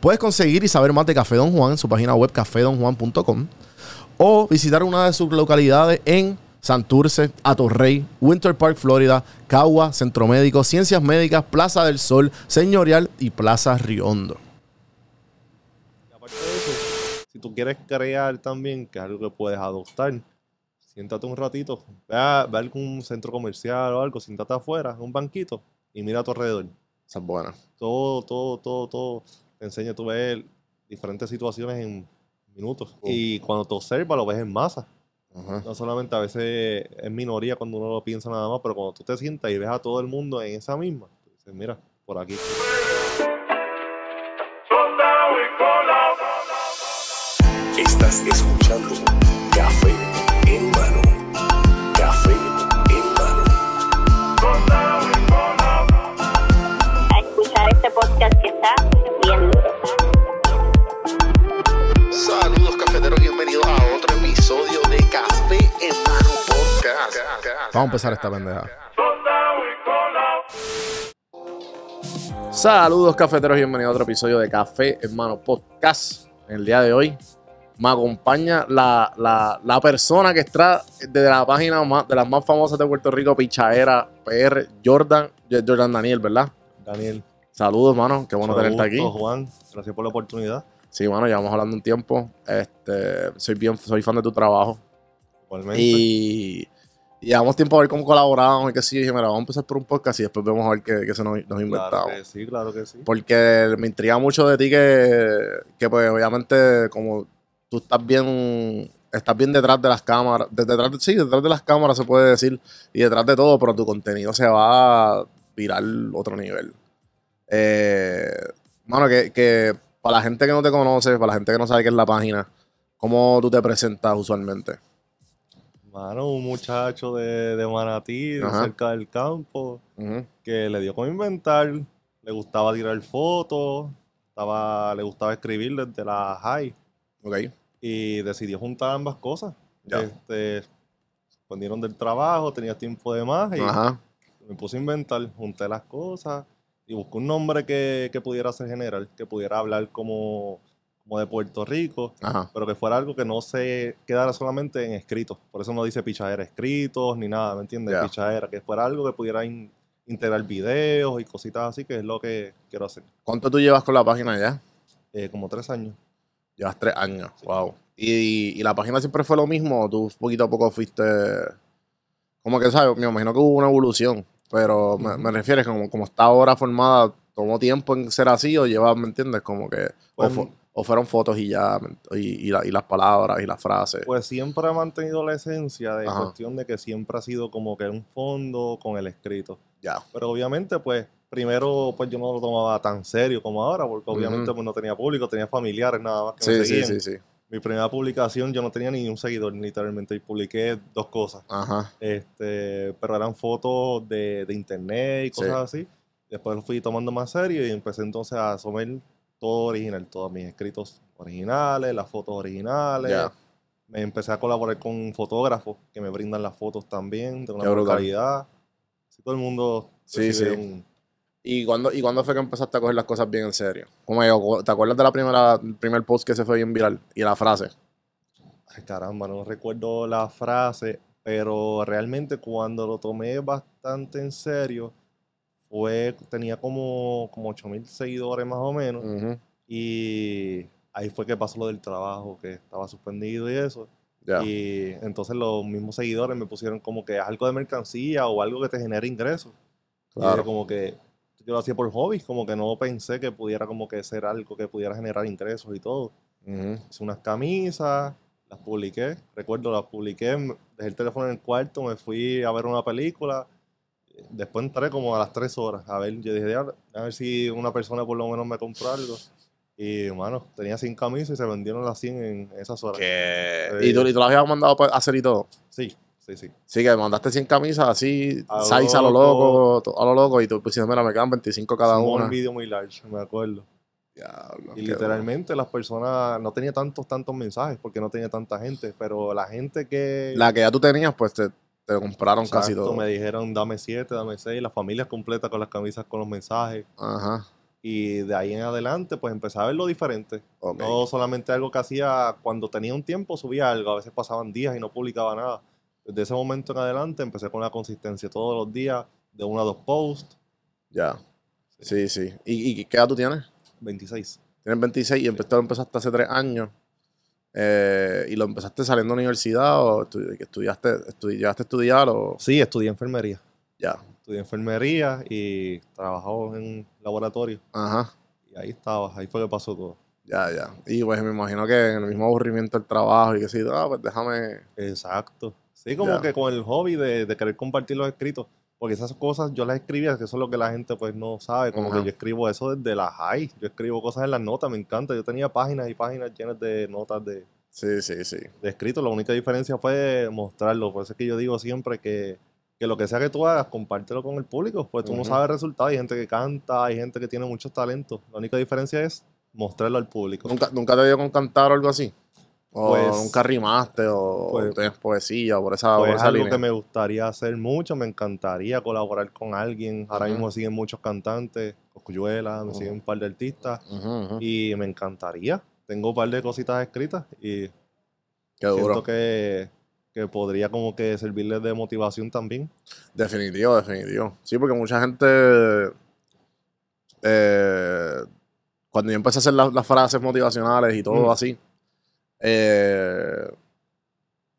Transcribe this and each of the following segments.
Puedes conseguir y saber más de Café Don Juan en su página web cafedonjuan.com o visitar una de sus localidades en Santurce, Atorrey, Winter Park, Florida, Cagua, Centro Médico, Ciencias Médicas, Plaza del Sol, Señorial y Plaza Riondo. Y aparte de eso, si tú quieres crear también, que es algo que puedes adoptar, siéntate un ratito, ve a, ve a algún centro comercial o algo, siéntate afuera, en un banquito, y mira a tu alrededor. Esa es buena. Todo, todo, todo, todo te enseña, tú ves diferentes situaciones en minutos. Y cuando te observas, lo ves en masa. Ajá. No solamente a veces es minoría cuando uno lo piensa nada más, pero cuando tú te sientas y ves a todo el mundo en esa misma, tú dices, mira, por aquí. Estás escuchando Café en mano. Café en mano. a escuchar este podcast que está Vamos a empezar esta pendeja. Saludos cafeteros y bienvenidos a otro episodio de Café Hermano Podcast. En el día de hoy me acompaña la, la- la persona que está de la página más, de las más famosas de Puerto Rico, Pichaera PR, Jordan, Jordan Daniel, ¿verdad? Daniel. Saludos, mano, qué bueno tenerte aquí. Saludos, Juan, gracias por la oportunidad. Sí, mano, llevamos hablando un tiempo. Este, soy bien, soy fan de tu trabajo. Igualmente. Y llevamos tiempo a ver cómo colaboramos y que sí. Dije, mira, vamos a empezar por un podcast y después vemos a ver qué, qué se nos, nos claro inventamos. que sí, claro que sí. Porque me intriga mucho de ti que, que pues obviamente como tú estás bien, estás bien detrás de las cámaras, de- detrás de- sí, detrás de las cámaras se puede decir, y detrás de todo, pero tu contenido se va a virar otro nivel. Eh, mano, que, que para la gente que no te conoce, para la gente que no sabe qué es la página, ¿cómo tú te presentas usualmente? Mano, un muchacho de, de Manatí, de cerca del campo, que le dio con inventar, le gustaba tirar fotos, estaba, le gustaba escribir desde la high Ok. y decidió juntar ambas cosas. Ya. Este, respondieron del trabajo, tenía tiempo de más y Ajá. me puse a inventar, junté las cosas y busqué un nombre que, que pudiera ser general, que pudiera hablar como, como de Puerto Rico, Ajá. pero que fuera algo que no se quedara solamente en escritos. Por eso no dice pichadera escritos ni nada, ¿me entiendes? Ya. Pichadera, que fuera algo que pudiera in- integrar videos y cositas así, que es lo que quiero hacer. ¿Cuánto tú llevas con la página ya? Eh, como tres años. Llevas tres años, wow. ¿Y, y la página siempre fue lo mismo? ¿O tú poquito a poco fuiste...? Como que, ¿sabes? Me imagino que hubo una evolución, pero me, me refieres como, como está ahora formada, ¿tomó tiempo en ser así o lleva, me entiendes? Como que... Pues- o fueron fotos y ya, y, y la- y las palabras y las frases. Pues siempre ha mantenido la esencia de Ajá. cuestión de que siempre ha sido como que un fondo con el escrito. ya. Pero obviamente, pues, primero, pues yo no lo tomaba tan serio como ahora, porque obviamente Ujú. pues, no tenía público, tenía familiares nada más que Sí, me sí, seguían. sí, sí. Mi primera publicación yo no tenía ni un seguidor, literalmente, y publiqué dos cosas. Ajá. Este, pero eran fotos de, de internet y Sí. cosas así. Después lo fui tomando más serio y empecé entonces a asumir todo original, todos mis escritos originales, las fotos originales. Ya. Me empecé a colaborar con fotógrafos que me brindan las fotos también de una buena calidad. Todo el mundo Sí, sí. un- ¿Y cuándo, ¿Y cuándo fue que empezaste a coger las cosas bien en serio? Como yo, ¿Te acuerdas de la primera, el primer post que se fue bien viral? Y la frase. Ay, caramba, no recuerdo la frase, pero realmente cuando lo tomé bastante en serio, fue, tenía como, como 8 mil seguidores más o menos, y ahí fue que pasó lo del trabajo, que estaba suspendido y eso. Y entonces los mismos seguidores me pusieron como que algo de mercancía o algo que te genere ingresos. Y Claro. era como que yo lo hacía por hobby, como que no pensé que pudiera como que ser algo que pudiera generar ingresos y todo. Hice unas camisas, las publiqué, recuerdo, las publiqué, dejé el teléfono en el cuarto, me fui a ver una película. Después entré como a las tres horas a ver, yo dije, "Diablo, a ver si una persona por lo menos me compró algo. Y, mano, tenía 100 camisas y se vendieron las 100 en esas horas. ¿Y tú, y tú las habías mandado a hacer y todo? Sí, sí, sí. Sí, que mandaste 100 camisas así, A lo 6 a lo loco. a lo loco, y tú pusiste, mira, me quedan 25 cada Small una. video muy large, me acuerdo. Diablo, Y qué literalmente las personas, no tenía tantos, tantos mensajes porque no tenía tanta gente, pero la gente que... La que ya tú tenías, pues te, te compraron casi todo. me dijeron dame 7, dame 6, las familias completas con las camisas con los mensajes. Ajá. Y de ahí en adelante, pues empecé a ver lo diferente. No solamente algo que hacía cuando tenía un tiempo, subía algo. A veces pasaban días y no publicaba nada. Desde ese momento en adelante empecé con la consistencia todos los días, de uno a dos posts, Ya. Sí, sí. ¿Y, y qué edad tú tienes? 26. Tienes 26 y empezaste, empezaste hace 3 años. Eh, ¿Y lo empezaste saliendo a la universidad o estu- que estudiaste, estu- llegaste a estudiar o Sí, estudié enfermería. ya? Estudié enfermería y trabajaba en un laboratorio. Ajá. Y ahí estaba, ahí fue que pasó todo. Ya, ya. Y pues me imagino que en el mismo aburrimiento del trabajo y que sí, ah, pues déjame. Exacto. Sí, como Ya. que con el hobby de, de querer compartir los escritos. Porque esas cosas yo las escribía, que eso es lo que la gente pues no sabe. Como Ajá. que yo escribo eso desde la high. Yo escribo cosas en las notas, me encanta. Yo tenía páginas y páginas llenas de notas de, Sí, sí, sí. de escritos. La única diferencia fue mostrarlo. Por eso es que yo digo siempre que, que lo que sea que tú hagas, compártelo con el público. Pues tú no sabes el resultado. Hay gente que canta, hay gente que tiene muchos talentos. La única diferencia es mostrarlo al público. ¿Nunca, ¿Nunca te dio con cantar o algo así? ¿O Pues- nunca rimaste o pues- tienes poesía o por esa, Pues por es algo línea? que me gustaría hacer mucho, me encantaría colaborar con alguien. Ahora Ujú. mismo me siguen muchos cantantes, Coscuyuela, me siguen un par de artistas y me encantaría. Tengo un par de cositas escritas y Qué duro. siento que, que podría como que servirles de motivación también. Definitivo, definitivo. Sí, porque mucha gente. eh, cuando yo empecé a hacer la- las frases motivacionales y todo Mm. así, eh,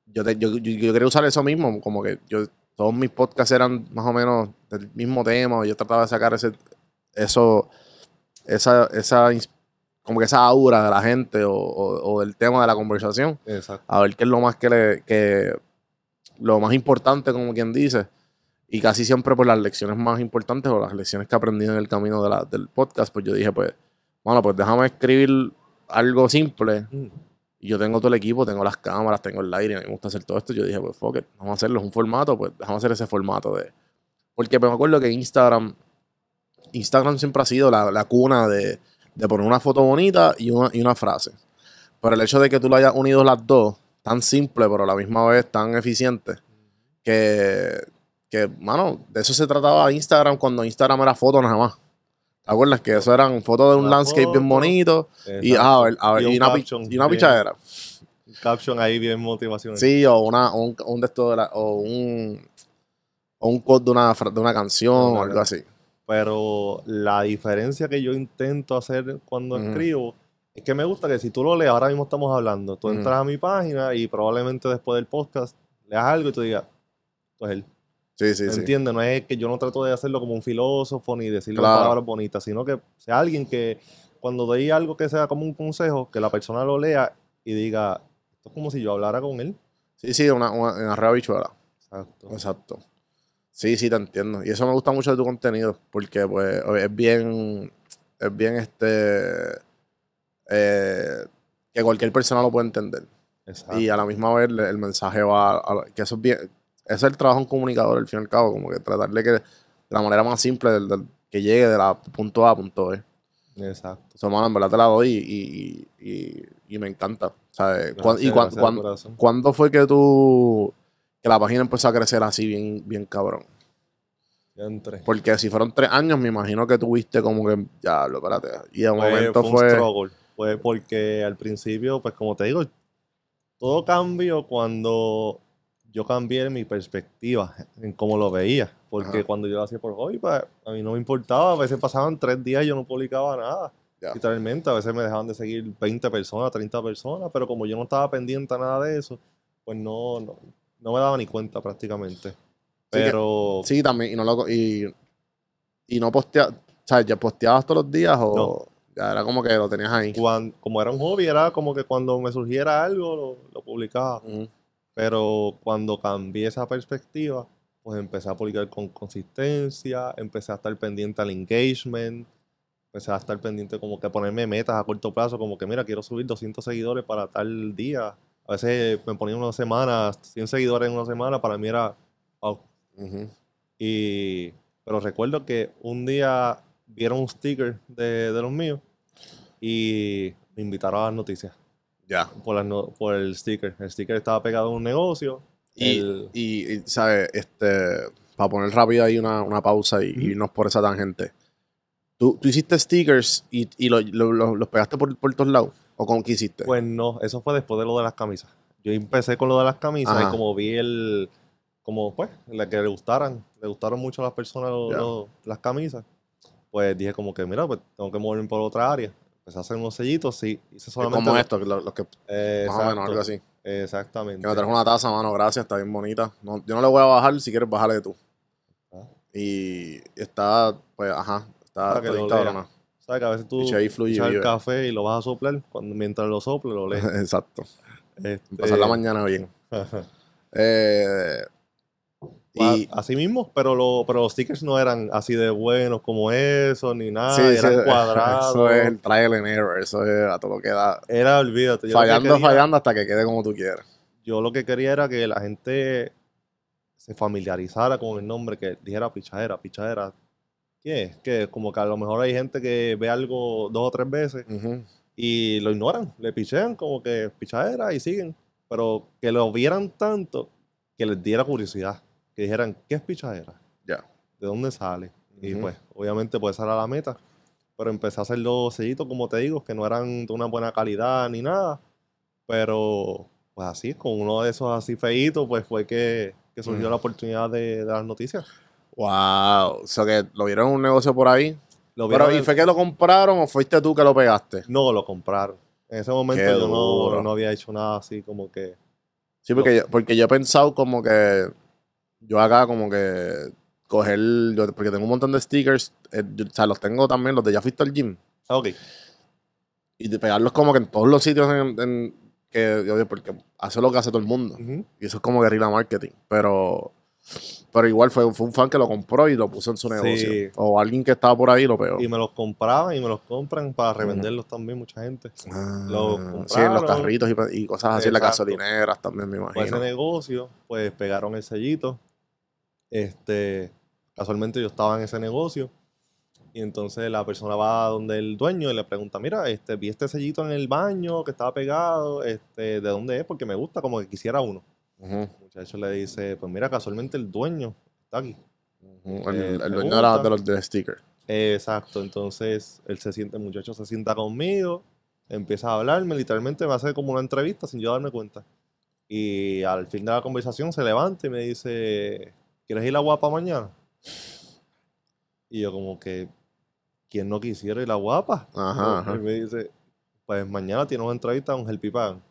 yo, te- yo, yo- yo quería usar eso mismo. Como que yo todos mis podcasts eran más o menos del mismo tema. Yo trataba de sacar ese, eso, esa, esa, como que esa aura de la gente o, o- o del tema de la conversación Exacto. a ver qué es lo más que le que lo más importante como quien dice y casi siempre por las lecciones más importantes o las lecciones que aprendí en el camino de la- del podcast pues yo dije pues bueno pues déjame escribir algo simple Mm. Yo tengo todo el equipo tengo las cámaras tengo el aire me gusta hacer todo esto yo dije pues fuck it, vamos a hacerlo es un formato pues déjame hacer ese formato de porque me acuerdo que Instagram Instagram siempre ha sido la, la cuna de, de poner una foto bonita y una, y una frase pero el hecho de que tú lo hayas unido las dos, tan simple, pero a la misma vez tan eficiente, que, que, mano, de eso se trataba Instagram cuando Instagram era foto nada más. ¿Te acuerdas? Que eso eran fotos de un landscape bien bonito y, Exacto. a ver, a ver, Y y, un una, caption y una bien- pichadera. Un caption ahí bien motivacional. Sí, o, una, o un, un de estos o un, o un quote de una, de una canción o algo así. Pero la diferencia que yo intento hacer cuando escribo es que me gusta que si tú lo lees, ahora mismo estamos hablando, tú entras a mi página y probablemente después del podcast leas algo y tú digas, esto es él. Sí, sí, ¿Me sí. entiendes? No es que yo no trato de hacerlo como un filósofo ni decirle Claro. palabras bonitas, sino que sea alguien que cuando doy algo que sea como un consejo, que la persona lo lea y diga, esto es como si yo hablara con él. Sí, sí, una, una, una rea bichuela. Exacto. Exacto. Sí, sí, te entiendo. Y eso me gusta mucho de tu contenido, porque pues es bien, es bien este, eh, que cualquier persona lo puede entender. Exacto. Y a la misma vez el mensaje va, a, que eso es bien, ese es el trabajo de un comunicador, al fin y al cabo, como que tratar de que de la manera más simple del, del- que llegue de la punto A a punto B. Exacto. Eso, mano, en verdad te la doy y, y, y- y me encanta. ¿sabes? ¿Y Gracias, cuan- cuan- corazón. cuándo fue que tú, que la página empezó a crecer así bien, bien cabrón? Ya entré. Porque si fueron tres años, me imagino que tuviste como que, ya, lo espérate. Y de Fue, momento fue un struggle. Fue porque al principio, pues como te digo, todo cambió cuando yo cambié mi perspectiva en cómo lo veía. Porque Ajá. cuando yo lo hacía por hobby, pues a mí no me importaba. A veces pasaban tres días y yo no publicaba nada. Literalmente, a veces me dejaban de seguir 20 personas, 30 personas, pero como yo no estaba pendiente a nada de eso, pues no, no, no me daba ni cuenta prácticamente. Pero Sí, también. Y no, lo, y, y no posteabas, ¿sabes? ¿Ya posteabas todos los días o No. ya era como que lo tenías ahí? cuan- como era un hobby, era como que cuando me surgiera algo, lo, lo publicaba. Ujú. Pero cuando cambié esa perspectiva, pues empecé a publicar con consistencia, empecé a estar pendiente al engagement, empecé a estar pendiente, como que ponerme metas a corto plazo, como que mira, quiero subir 200 seguidores para tal día. A veces me ponía una semana, 100 seguidores en una semana, para mí era, wow. Ujú. Y, pero recuerdo que un día vieron un sticker de, de los míos y me invitaron a las noticias Ya. por, las no- por el sticker. El sticker estaba pegado en un negocio. Y, el- y, y, ¿sabes? Este, para poner rápido ahí una, una pausa y, Ujú. irnos por esa tangente. ¿Tú, tú hiciste stickers y, y lo- lo- lo- los pegaste por, por todos lados? ¿O con qué hiciste? Pues no, eso fue después de lo de las camisas. Yo empecé con lo de las camisas Ajá. y como vi el, como pues, la que le gustaran, le gustaron mucho a las personas lo- lo- las camisas, pues dije como que, mira, pues tengo que moverme por otra área. Empecé a hacer unos sellitos, sí, hice Es solamente... como lo- esto, que lo- los que, Eh, más o menos, exacto, algo así. Exactamente. Que me traes una taza, mano, gracias, está bien bonita. No, yo no le voy a bajar, si quieres bajarle tú. Ah. Y está, pues, ajá, está, está cabrona. ¿Sabes que a veces tú echas el café y lo vas a soplar, cuando, mientras lo soples lo lees. Exacto. Este, Pasar la mañana bien. Eh, y, así mismo, pero, lo, pero los stickers no eran así de buenos como eso, ni nada, sí, sí, eran cuadrados. Eso es el trial and error, eso es a todo lo que da. Era, olvídate. que Fallando, fallando hasta que quede como tú quieras. Yo lo que quería era que la gente se familiarizara con el nombre, que dijera pichadera, pichadera. ¿Qué es? Que como que a lo mejor hay gente que ve algo dos o tres veces y lo ignoran, le pichean como que pichadera y siguen. Pero que lo vieran tanto que les diera curiosidad. Que dijeran, ¿qué es pichadera? Ya. ¿De dónde sale? Y pues, obviamente, pues esa era la meta. Pero empecé a hacer los sellitos, como te digo, que no eran de una buena calidad ni nada. Pero, pues así, con uno de esos así feitos, pues fue que, que surgió la oportunidad de, de las noticias. Wow. O sea que lo vieron en un negocio por ahí. Lo Pero, ¿y fue que lo compraron o fuiste tú que lo pegaste? No, lo compraron. En ese momento Qué yo no había hecho nada así como que... Sí, porque, yo, porque yo he pensado como que yo acá como que coger, yo- porque tengo un montón de stickers, eh, yo- o sea, los tengo también, los de ya fuiste al gym, ok. y de pegarlos como que en todos los sitios en, en- que, yo- porque hace lo que hace todo el mundo, y eso es como guerrilla marketing, pero, pero igual fue, fue un fan que lo compró y lo puso en su Sí. negocio, o alguien que estaba por ahí lo pegó. Y me los compraban y me los compran para revenderlos también mucha gente. Ah, lo sí, en los carritos y, y cosas así, en las gasolineras también, me imagino. ese negocio, pues pegaron el sellito. Este, casualmente yo estaba en ese negocio. Y entonces la persona va donde el dueño y le pregunta, mira, este, vi este sellito en el baño que estaba pegado, este, ¿de dónde es? Porque me gusta, como que quisiera uno. Ujú, El muchacho le dice, pues mira, casualmente el dueño está aquí. ujú. El, Eh, el dueño de, la- de los de sticker. Exacto, entonces él se siente, el muchacho se sienta conmigo, empieza a hablarme, literalmente me hace como una entrevista sin yo darme cuenta. Y al fin de la conversación se levanta y me dice, ¿quieres ir a Guapa mañana? Y yo como que, ¿quién no quisiera ir a Guapa? Ajá, ajá. Y me dice, pues mañana tiene una entrevista con Helpi Pagan.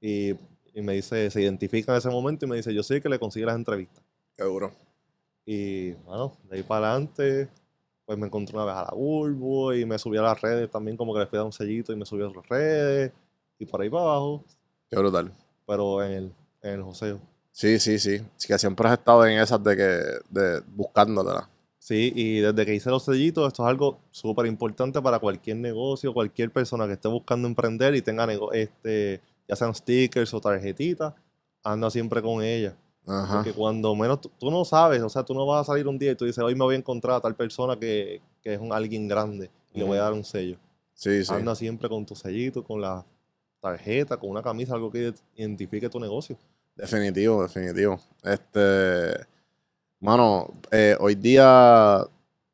Y, y me dice, se identifica en ese momento y me dice, yo sé que le consigue las entrevistas. Seguro. Y bueno, de ahí para adelante, pues me encontré una vez a la Bulbo y me subí a las redes también, como que le fui a dar un sellito y me subí a las redes y por ahí para abajo, Qué brutal. pero en el, en el joseo. Sí, sí, sí. Sí que siempre has estado en esas de que, de buscándotela. Sí, y desde que hice los sellitos, esto es algo súper importante para cualquier negocio, cualquier persona que esté buscando emprender y tenga este, ya sean stickers o tarjetitas, anda siempre con ella. Ajá. Porque cuando menos tú, no sabes, o sea, tú no vas a salir un día y tú dices, hoy me voy a encontrar a tal persona que, que es un alguien grande y le voy a dar un sello. Sí, sí. Anda siempre con tu sellito, con la tarjeta, con una camisa, algo que identifique tu negocio. Definitivo, definitivo. Este, mano, eh, hoy día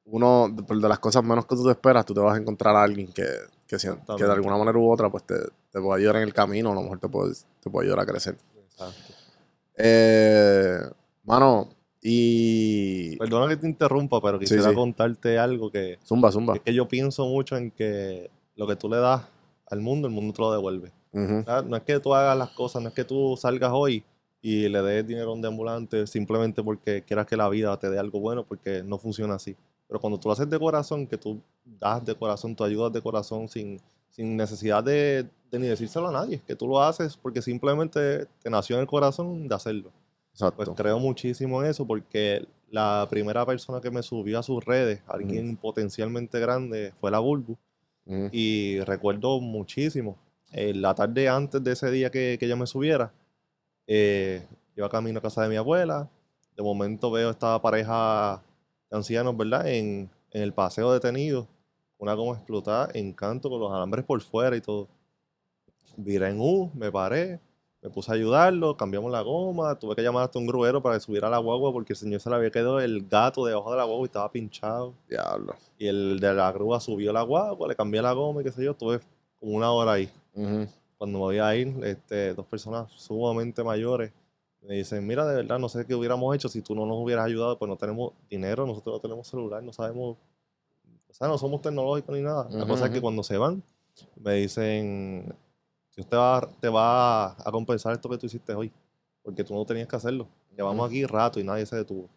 uno de, de las cosas menos que tú te esperas, tú te vas a encontrar a alguien que, que, si- que de alguna manera u otra, pues te, te puede ayudar en el camino, a lo mejor te puede, te puede ayudar a crecer. Exacto. Eh, mano, y... Perdona que te interrumpa, pero quisiera sí. contarte algo que Zumba, zumba. es que yo pienso mucho en que lo que tú le das al mundo, el mundo te lo devuelve. No es que tú hagas las cosas, no es que tú salgas hoy y le des dinero a un deambulante simplemente porque quieras que la vida te dé algo bueno, porque no funciona así. Pero cuando tú lo haces de corazón, que tú das de corazón, tú ayudas de corazón sin, sin necesidad de, de ni decírselo a nadie, que tú lo haces porque simplemente te nació en el corazón de hacerlo. Pues Exacto. creo muchísimo en eso porque la primera persona que me subió a sus redes, alguien potencialmente grande, fue la Bulbu. Y recuerdo muchísimo. Eh, la tarde antes de ese día que, que ella me subiera, eh, iba camino a casa de mi abuela. De momento veo esta pareja de ancianos, ¿verdad? En, en el paseo detenido. Una goma explotada en canto con los alambres por fuera y todo. Viré en U, me paré, me puse a ayudarlo, cambiamos la goma. Tuve que llamar hasta un gruero para que subiera la guagua porque el señor se le había quedado el gato debajo de la guagua y estaba pinchado. Diablo. Y el de la grúa subió la guagua, le cambié la goma y qué sé yo. Estuve como una hora ahí. Ujú. Cuando me voy a ir, este, dos personas sumamente mayores me dicen, mira, de verdad, no sé qué hubiéramos hecho si tú no nos hubieras ayudado, pues no tenemos dinero, nosotros no tenemos celular, no sabemos, o sea, no somos tecnológicos ni nada. La Ujú, cosa es que cuando se van, me dicen, si usted va, te va a compensar esto que tú hiciste hoy, porque tú no tenías que hacerlo. Llevamos aquí rato y nadie se detuvo.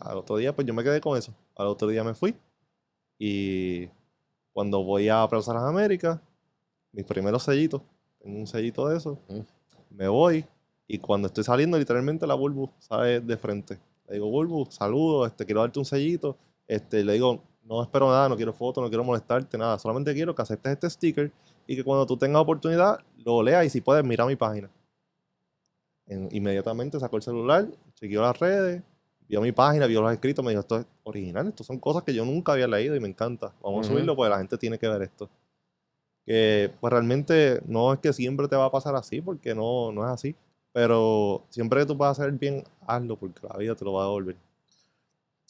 Al otro día, pues yo me quedé con eso. Al otro día me fui. Y cuando voy a Plaza Las Américas, mis primeros sellitos, tengo un sellito de eso, Mm. me voy y cuando estoy saliendo, literalmente la Bulbu sale de frente. Le digo, Bulbu, saludo, este, quiero darte un sellito. Este, le digo, no espero nada, no quiero foto, no quiero molestarte, nada. Solamente quiero que aceptes este sticker y que cuando tú tengas oportunidad lo leas y si puedes, mira mi página. En- inmediatamente sacó el celular, chequeó las redes, vio mi página, vio los escritos, me dijo, esto es original, esto son cosas que yo nunca había leído y me encanta. Vamos a subirlo porque la gente tiene que ver esto. Que pues realmente no es que siempre te va a pasar así, porque no, no es así. Pero siempre que tú puedas hacer bien, hazlo, porque la vida te lo va a devolver.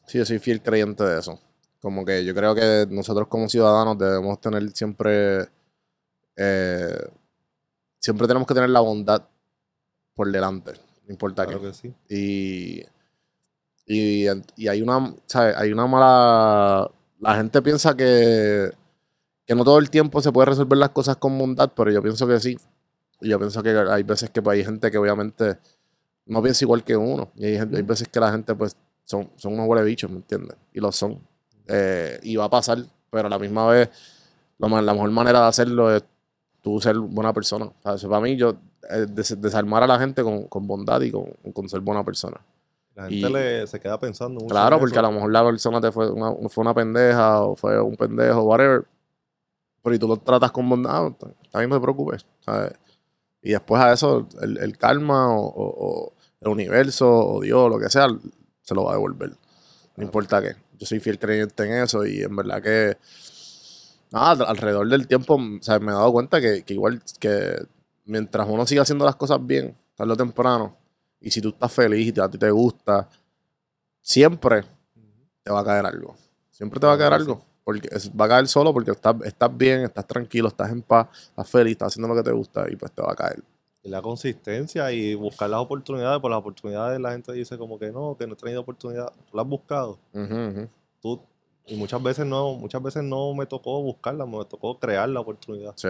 Sí, yo soy fiel creyente de eso. Como que yo creo que nosotros como ciudadanos debemos tener siempre, eh, siempre tenemos que tener la bondad por delante, no importa Claro qué. que sí. Y, y, y hay una, ¿sabes? Hay una mala, la gente piensa que, que no todo el tiempo se puede resolver las cosas con bondad, pero yo pienso que sí. Y yo pienso que hay veces que pues, hay gente que obviamente no piensa igual que uno. Y hay, gente- hay veces que la gente pues son, son unos huele bichos, ¿me entiendes? Y lo son. Eh, y va a pasar, pero a la misma vez lo la mejor manera de hacerlo es tú ser buena persona. O sea, eso para mí, yo eh, des- desarmar a la gente con, con bondad y con, con ser buena persona. La Y- gente le, se queda pensando mucho Claro, porque a lo mejor la persona te fue una, fue una pendeja o fue un pendejo, whatever. Pero y tú lo tratas con bondad, bien, no te preocupes. ¿sabes? Y después a eso, el, el karma o, o- o el universo o Dios, lo que sea, se lo va a devolver. No Claro. importa qué. Yo soy fiel creyente en eso y en verdad que. Nada, alrededor del tiempo, me he dado cuenta que, que igual que mientras uno siga haciendo las cosas bien, tarde o temprano, y si tú estás feliz y te- a ti te gusta, siempre te va a caer algo. Siempre te va a caer algo. Porque va a caer solo porque estás, estás bien, estás tranquilo, estás en paz, estás feliz, estás haciendo lo que te gusta y pues te va a caer. Y la consistencia y buscar las oportunidades, por las oportunidades la gente dice como que no, que no he tenido oportunidad. Tú las has buscado. Tú, y muchas veces no, muchas veces no me tocó buscarla, me tocó crear la oportunidad. Sí.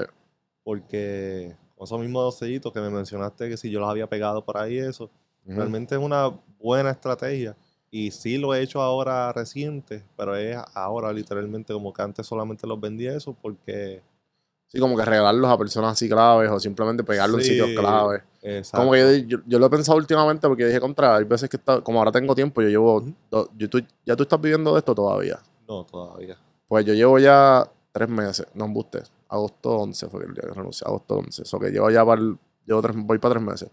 Porque con esos mismos dos sellitos que me mencionaste que si yo los había pegado por ahí eso, realmente es una buena estrategia. Y sí lo he hecho ahora reciente, pero es ahora literalmente como que antes solamente los vendía eso porque... Sí, como que regalarlos a personas así claves o simplemente pegarlos en sitios claves. Exacto. Como que yo, yo, yo lo he pensado últimamente porque dije contra, hay veces que está, como ahora tengo tiempo, yo llevo, yo, tú- ya tú estás viviendo de esto todavía. No, todavía. Pues yo llevo ya tres meses, no embuste, agosto 11 fue el día que renuncié, agosto 11, eso que llevo ya para, el- llevo tres, voy para tres meses.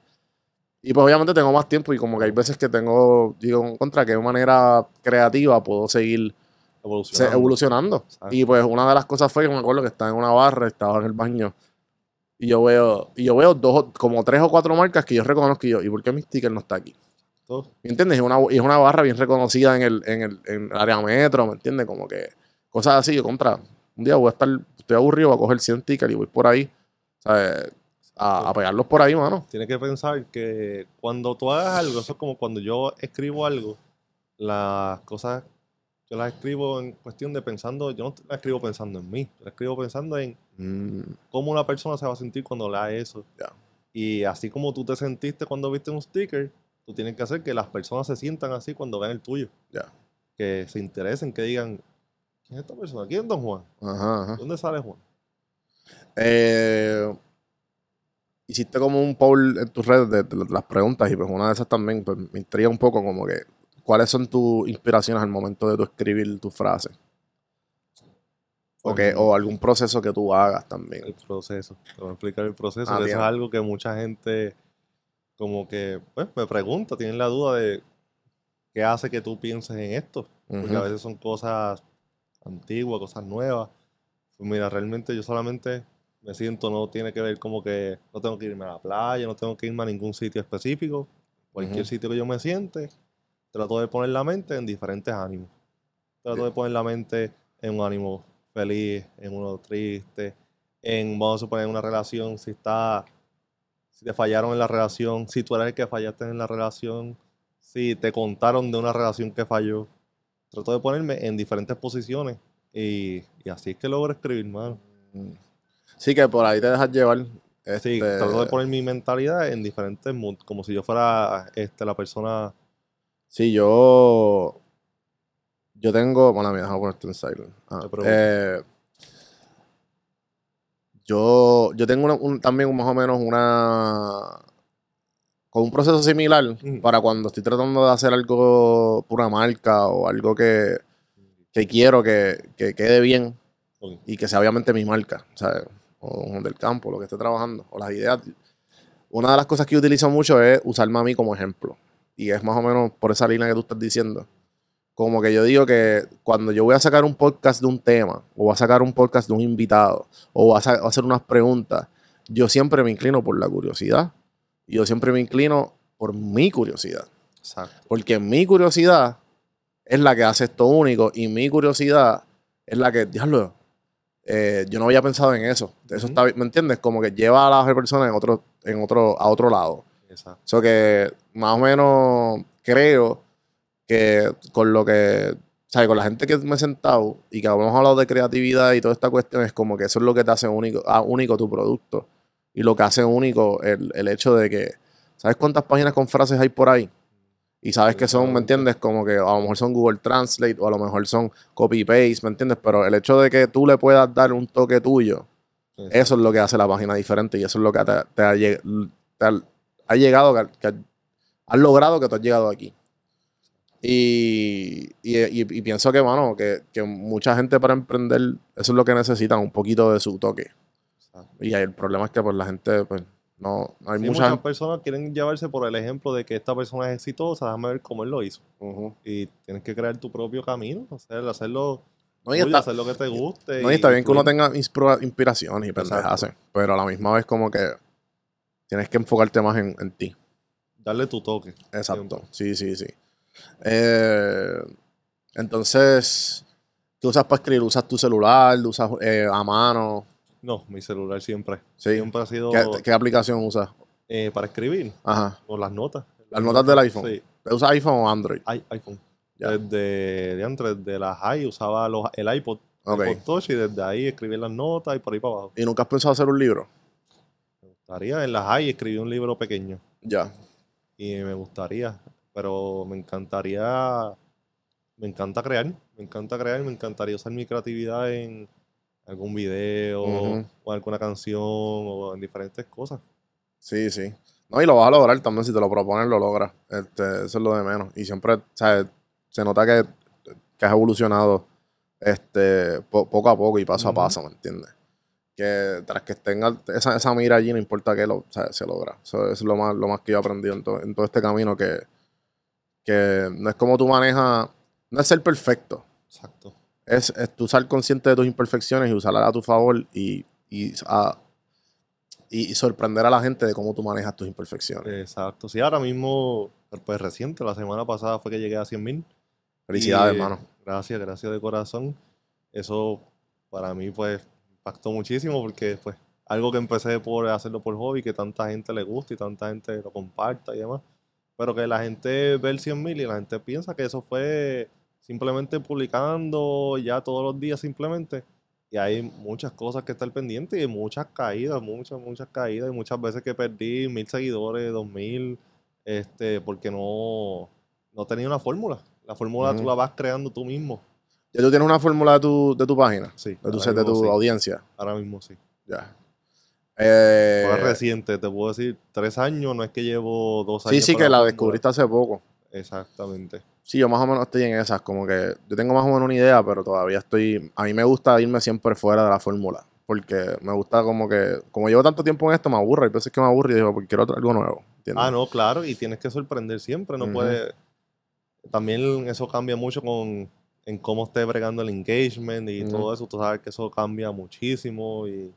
Y pues obviamente tengo más tiempo y como que hay veces que tengo, digo, contra qué manera creativa puedo seguir se- Evolucionando. evolucionando. Y pues una de las cosas fue que me acuerdo que estaba en una barra, estaba en el baño y yo veo, y yo veo dos, como tres o cuatro marcas que yo reconozco y yo, ¿y por qué mi sticker no está aquí? ¿Me entiendes? Y es una, es una barra bien reconocida en el, en el, en el área metro, ¿me entiendes? Como que cosas así, yo contra. Un día voy a estar, estoy aburrido, voy a coger 100 tickets y voy por ahí, ¿sabes? A, a pegarlos por ahí, mano. Tienes que pensar que cuando tú hagas algo, eso es como cuando yo escribo algo, las cosas yo las escribo en cuestión de pensando, yo no las escribo pensando en mí, las escribo pensando en Mm, cómo una persona se va a sentir cuando lea eso. Y así como tú te sentiste cuando viste un sticker, tú tienes que hacer que las personas se sientan así cuando vean el tuyo. Que se interesen, que digan, ¿quién es esta persona? ¿Quién es Don Juan? ajá, ajá. ¿Dónde sale Juan? Eh, hiciste como un poll en tus redes de, de las preguntas y pues una de esas también pues, me intriga un poco como que ¿cuáles son tus inspiraciones al momento de tu escribir tus frases? O, que- o algún proceso que tú hagas también. El proceso. Te voy a explicar el proceso. Ah, eso es algo que mucha gente como que pues, me pregunta, tienen la duda de qué hace que tú pienses en esto. Porque a veces son cosas antiguas, cosas nuevas. Pues mira, realmente yo solamente me siento, no tiene que ver como que no tengo que irme a la playa, no tengo que irme a ningún sitio específico. Cualquier sitio que yo me siente, trato de poner la mente en diferentes ánimos. Trato de poner la mente en un ánimo feliz, en uno triste, en, vamos a suponer, una relación, si está, si te fallaron en la relación, si tú eres el que fallaste en la relación, si te contaron de una relación que falló. Trato de ponerme en diferentes posiciones y, y así es que logro escribir, mano. Mm. Sí, que por ahí te dejas llevar. Sí, este, trato de poner mi mentalidad en diferentes moods, como si yo fuera este, la persona. Sí, yo. Yo tengo. Bueno, mira, déjame ponerte en silent. Ah, eh, yo, yo tengo una- un- también más o menos una. Con un proceso similar para cuando estoy tratando de hacer algo por una marca o algo que, que quiero que, que quede bien Ok, y que sea obviamente mi marca, ¿sabes? O del campo, lo que esté trabajando, o las ideas. Una de las cosas que yo utilizo mucho es usarme a mí como ejemplo. Y es más o menos por esa línea que tú estás diciendo. Como que yo digo que cuando yo voy a sacar un podcast de un tema, o voy a sacar un podcast de un invitado, o voy a hacer unas preguntas, yo siempre me inclino por la curiosidad. Yo siempre me inclino por mi curiosidad. Exacto. Porque mi curiosidad es la que hace esto único y mi curiosidad es la que, diablo, eh, yo no había pensado en eso. Eso está, ¿me entiendes? Como que lleva a la otra persona en otro, en otro, a otro lado. Exacto. Eso que más o menos creo que con lo que, ¿sabes? Con la gente que me he sentado y que hemos hablado de creatividad y toda esta cuestión, es como que eso es lo que te hace único, ah, único tu producto. Y lo que hace único el, el hecho de que, ¿sabes cuántas páginas con frases hay por ahí? Y sabes que son, ¿me entiendes? Como que a lo mejor son Google Translate o a lo mejor son copy-paste, ¿me entiendes? Pero el hecho de que tú le puedas dar un toque tuyo, eso es lo que hace la página diferente y eso es lo que te, te ha, lleg- te ha- ha llegado, que, que has logrado que tú has llegado aquí. Y, y, y- y pienso que, mano, que, que mucha gente para emprender, eso es lo que necesitan, un poquito de su toque. Y ahí el problema es que pues la gente, pues, no, no hay Sí, mucha muchas gente. personas quieren llevarse por el ejemplo de que esta persona es exitosa, déjame ver cómo él lo hizo. Y tienes que crear tu propio camino, hacer, hacerlo, No, y tuyo, está, hacer lo que te guste. no, y está bien que uno tenga inspira- inspiraciones y pendejas, pero a la misma vez como que tienes que enfocarte más en, en ti. Darle tu toque. Exacto, sí, sí, sí. Eh, entonces, ¿qué usas para escribir? ¿Usas tu celular? ¿Lo ¿Usas eh, a mano? No, mi celular siempre. Sí. Siempre ha sido ¿Qué, qué aplicación usas? eh, para escribir, Ajá. o las notas. ¿Las notas del iPhone? Sí, ¿Usas iPhone o Android? i- iPhone. Ya. Desde, de antes, de la high usaba los, el iPod, Ok. iPod Touch y desde ahí escribí las notas y por ahí para abajo. ¿Y nunca has pensado hacer un libro? Me gustaría, en la high escribí un libro pequeño Ya. y me gustaría, pero me encantaría, me encanta crear, me encanta crear, me encantaría usar mi creatividad en algún video o alguna canción o en diferentes cosas. Sí, sí. No, y lo vas a lograr también. Si te lo propones, lo logras. Este, eso es lo de menos. Y siempre, ¿sabes? Se nota que, que has evolucionado este, po- poco a poco y paso a paso, ¿me entiendes? Que tras que tenga esa, esa mira allí, no importa qué, lo, sea, se logra. Eso, eso es lo más, lo más que yo he aprendido en, to- en todo este camino, que, que no es como tú manejas, no es ser perfecto. Exacto. Es, es tú ser consciente de tus imperfecciones y usarlas a tu favor y, y, a- y sorprender a la gente de cómo tú manejas tus imperfecciones. Exacto. Sí, ahora mismo, pues reciente, la semana pasada fue que llegué a 100 mil. Felicidades, Y, hermano. Gracias, gracias de corazón. Eso para mí pues impactó muchísimo porque pues algo que empecé por hacerlo por hobby, que tanta gente le gusta y tanta gente lo comparta y demás. Pero que la gente ve el 100 mil y la gente piensa que eso fue simplemente publicando ya todos los días simplemente. Y hay muchas cosas que estar pendientes y muchas caídas, muchas, muchas caídas y muchas veces que perdí mil seguidores, dos mil, este, porque no, no tenía una fórmula. La fórmula tú la vas creando tú mismo. ¿Ya tú tienes una fórmula de tu, de tu página? Sí, De tu, ahora set, de mismo tu sí. audiencia. Ahora mismo sí. Ya. Eh, Fue reciente, te puedo decir, tres años, no es que llevo dos sí, años. sí, con que la descubriste hace poco. Exactamente. Sí, yo más o menos estoy en esas, como que yo tengo más o menos una idea, pero todavía estoy, a mí me gusta irme siempre fuera de la fórmula, porque me gusta como que, como llevo tanto tiempo en esto, me aburre, hay veces que me aburre y digo, porque quiero algo nuevo, ¿entiendes? Ah, no, claro, y tienes que sorprender siempre, no Ujú. puede... También eso cambia mucho con en cómo esté bregando el engagement y Ujú. todo eso, tú sabes que eso cambia muchísimo y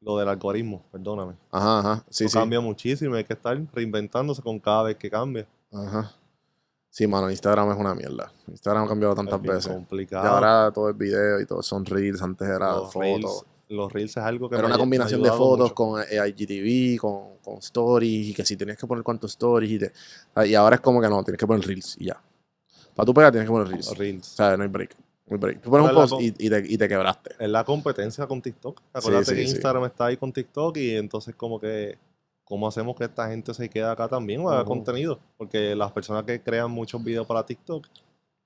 lo del algoritmo, perdóname. Ajá, ajá, sí, eso sí, cambia muchísimo, hay que estar reinventándose con cada vez que cambia. ajá. Sí, mano, Instagram es una mierda. Instagram ha cambiado tantas es bien veces. Y complicado. ahora todo es video y todo son reels, antes era los, fotos. reels, los reels es algo que Era me una me combinación de fotos mucho. con eh, IGTV, con, con stories, y que si tenías que poner cuántos stories, y, te- ah, y ahora es como que no, tienes que poner reels y ya. Para tu pegar tienes que poner reels. Reels. O sea, no hay break. No hay break. Tú pones un post y, y te, y te quebraste. Es la competencia con TikTok. Acuérdate sí, que sí. Instagram está ahí con TikTok y entonces como que ¿cómo hacemos que esta gente se quede acá también o haga contenido? Porque las personas que crean muchos videos para TikTok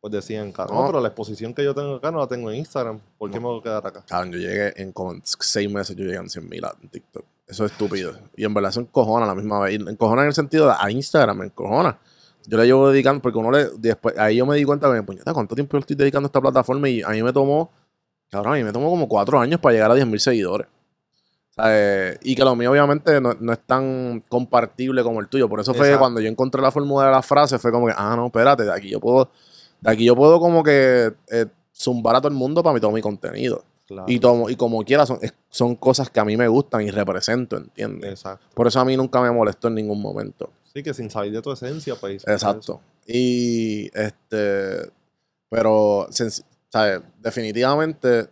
pues decían, "Ca- no, pero la exposición que yo tengo acá no la tengo en Instagram. ¿Por qué No. me voy a quedar acá? Cabrón, yo llegué en como en seis meses, yo llegué a 100 mil en TikTok. Eso es estúpido. Y en verdad eso encojona a la misma vez. Encojona en el sentido de a Instagram, me encojona. Yo le llevo dedicando, porque uno le, después, ahí yo me di cuenta que, puñeta, ¿cuánto tiempo yo estoy dedicando a esta plataforma? Y a mí me tomó, cabrón, a mí me tomó como cuatro años para llegar a 10 mil seguidores. Y que lo mío obviamente no, no es tan compartible como el tuyo. Por eso fue que cuando yo encontré la fórmula de la frase, fue como que, ah, no, espérate, de aquí yo puedo, de aquí yo puedo como que eh, zumbar a todo el mundo para mi, todo mi contenido. Claro. Y, tomo, y como quiera, son, son cosas que a mí me gustan y represento, ¿entiendes? Exacto. Por eso a mí nunca me molestó en ningún momento. Sí, que sin salir de tu esencia, pues. Exacto. Y este, pero, ¿sabes? Definitivamente,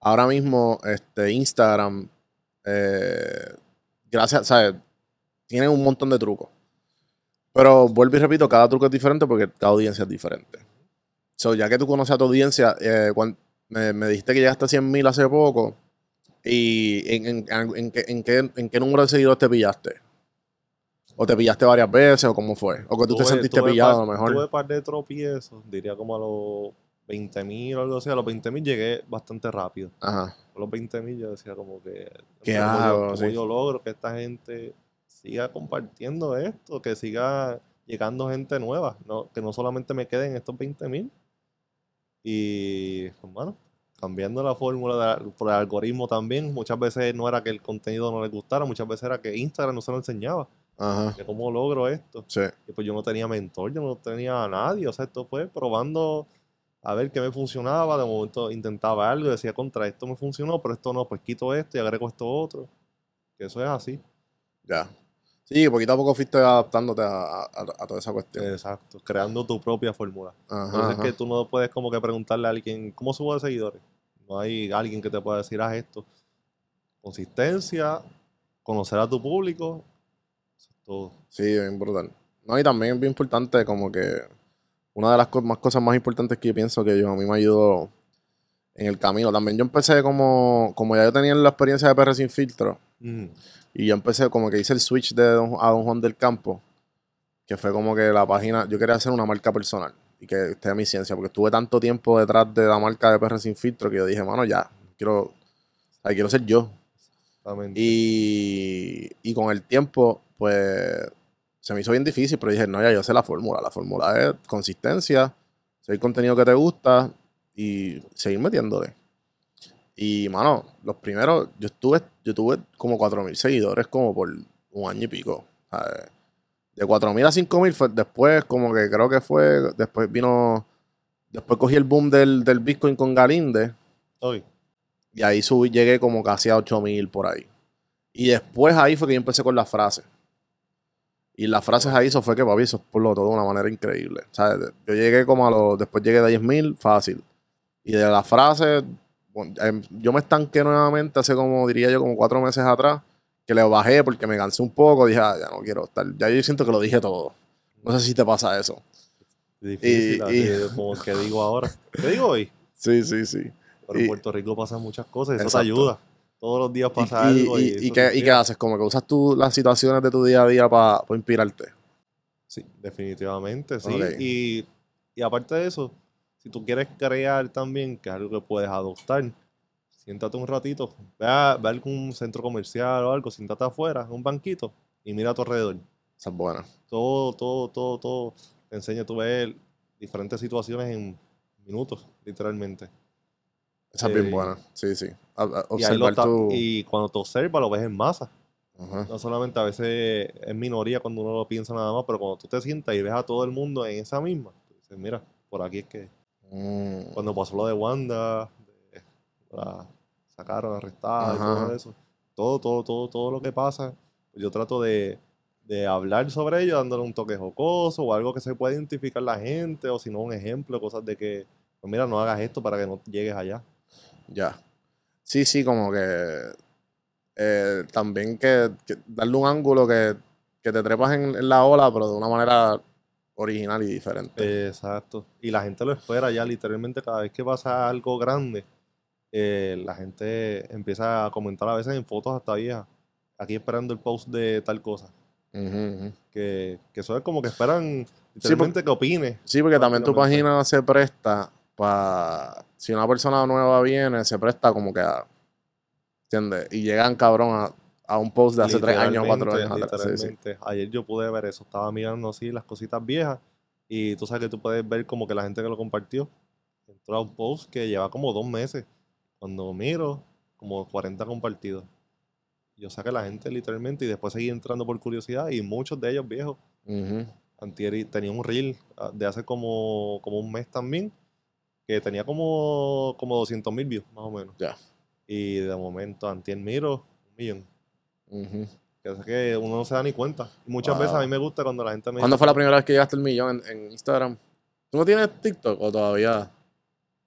ahora mismo, este, Instagram, eh, gracias, ¿sabes? Tiene un montón de trucos. Pero vuelvo y repito, cada truco es diferente porque cada audiencia es diferente. So, ya que tú conoces a tu audiencia, eh, me, me dijiste que llegaste a 100 mil hace poco. ¿Y en, en- en- en qué, en qué- en qué número de seguidores te pillaste? ¿O te pillaste varias veces? ¿O cómo fue? ¿O que tú te sentiste pillado a lo mejor? Tuve un par de tropiezos, diría como a los 20 mil o algo así. A los 20 mil llegué bastante rápido. Ajá. Los 20 mil yo decía como que... ¿Qué ¿cómo yo- hago? cómo Sí. yo logro que esta gente siga compartiendo esto? Que siga llegando gente nueva. No, que no solamente me queden estos 20 mil. Y, pues, bueno, cambiando la fórmula de- por el algoritmo también. Muchas veces no era que el contenido no les gustara, muchas veces era que Instagram no se lo enseñaba. Ajá. Cómo logro esto. Sí. Y pues yo no tenía mentor, yo no tenía a nadie. O sea, esto fue probando a ver qué me funcionaba. De momento intentaba algo y decía, contra esto me funcionó, pero esto no, pues quito esto y agrego esto otro. Que eso es así. Ya. Sí, poquito a poco fuiste adaptándote a, a- a toda esa cuestión. Exacto. Creando tu propia fórmula. Entonces ajá. es que tú no puedes como que preguntarle a alguien, ¿cómo subo de seguidores? No hay alguien que te pueda decir, haz esto. Consistencia, conocer a tu público. Eso es todo. Sí, bien brutal. No, y también es bien importante como que una de las co- más cosas más importantes que yo pienso que yo, a mí me ayudó en el camino. También yo empecé como, como ya yo tenía la experiencia de PR sin filtro, Mm. y yo empecé como que hice el switch de Don- a Don Juan del Campo, que fue como que la página, yo quería hacer una marca personal y que esté a mi ciencia, porque estuve tanto tiempo detrás de la marca de PR sin filtro que yo dije, mano, ya, quiero, ay, quiero ser yo. Y, y con el tiempo, pues se me hizo bien difícil, pero dije, no, ya yo sé la fórmula. La fórmula es consistencia, seguir contenido que te gusta y seguir metiéndole. Y, mano, los primeros, yo estuve, yo tuve como 4.000 seguidores como por un año y pico. ¿sabes? De 4.000 a 5.000 fue después, como que creo que fue, después vino, después cogí el boom del, del Bitcoin con Galinde. Hoy. Y ahí subí, llegué como casi a 8000 por ahí. Y después ahí fue que yo empecé con las frases. Y las frases ahí, eso fue que, papi, eso explotó todo de una manera increíble. O sea, de- yo llegué como a los. Después llegué a 10000, fácil. Y de las frases, bueno, em, yo me estanqué nuevamente hace como, diría yo, como cuatro meses atrás. Que le bajé porque me cansé un poco. Dije, ah, ya no quiero estar. Ya yo siento que lo dije todo. No sé si te pasa eso. Difícil, Y- de como que digo ahora. ¿Qué digo hoy? Sí, sí, sí. Pero en Puerto Rico pasan muchas cosas y eso Exacto. te ayuda. Todos los días ¿Y, pasa y- algo. y- Y, qué, haces? Como que usas tú las situaciones de tu día a día para inspirarte. Sí, definitivamente, sí. Y, aparte de eso, si tú quieres crear también, que es algo que puedes adoptar, siéntate un ratito, ve a, ve a algún centro comercial o algo, siéntate afuera, en un banquito, y mira a tu alrededor. Esa es buena. Todo, todo, todo, todo te enseña, tú ves diferentes situaciones en minutos, literalmente. Esa es bien Eh, buena. Sí, sí. Y, tu. cuando te observas, lo ves en masa. No solamente a veces es minoría cuando uno lo piensa nada más, pero cuando tú te sientas y ves a todo el mundo en esa misma, tú dices, mira, por aquí es que Mm. cuando pasó lo de Wanda, de- la sacaron, arrestada y todo eso, todo, todo, todo, todo lo que pasa, pues yo trato de, de hablar sobre ello dándole un toque jocoso o algo que se pueda identificar la gente, o si no, un ejemplo, cosas de que, pues mira, no hagas esto para que no llegues allá. Ya. Sí, sí, como que eh, también que, que darle un ángulo que, que te trepas en, en la ola, pero de una manera original y diferente. Exacto. Y la gente lo espera ya, literalmente cada vez que pasa algo grande, eh, la gente empieza a comentar a veces en fotos hasta viejas, aquí esperando el post de tal cosa. Que, que eso es como que esperan literalmente que opine. Sí, porque también tu página se presta para. Si una persona nueva viene, se presta como que a. ¿Entiendes? Y llegan cabrón a, a un post de hace tres años, cuatro años atrás. Sí. Ayer yo pude ver eso, estaba mirando así las cositas viejas y tú sabes que tú puedes ver como que la gente que lo compartió entró a un post que lleva como dos meses. Cuando miro, como 40 compartidos. Yo saqué la gente literalmente y después seguí entrando por curiosidad y muchos de ellos viejos. Ujú. Antier tenía un reel ah, de hace como, como un mes también que tenía como, como 200 mil views, más o menos. Ya. Y de momento, antier miro, un millón. Ujú. Que es que uno no se da ni cuenta. Y muchas Wow. veces a mí me gusta cuando la gente me ¿Cuándo dice, fue la primera vez que llegaste al millón en, en Instagram? ¿Tú no tienes TikTok o todavía?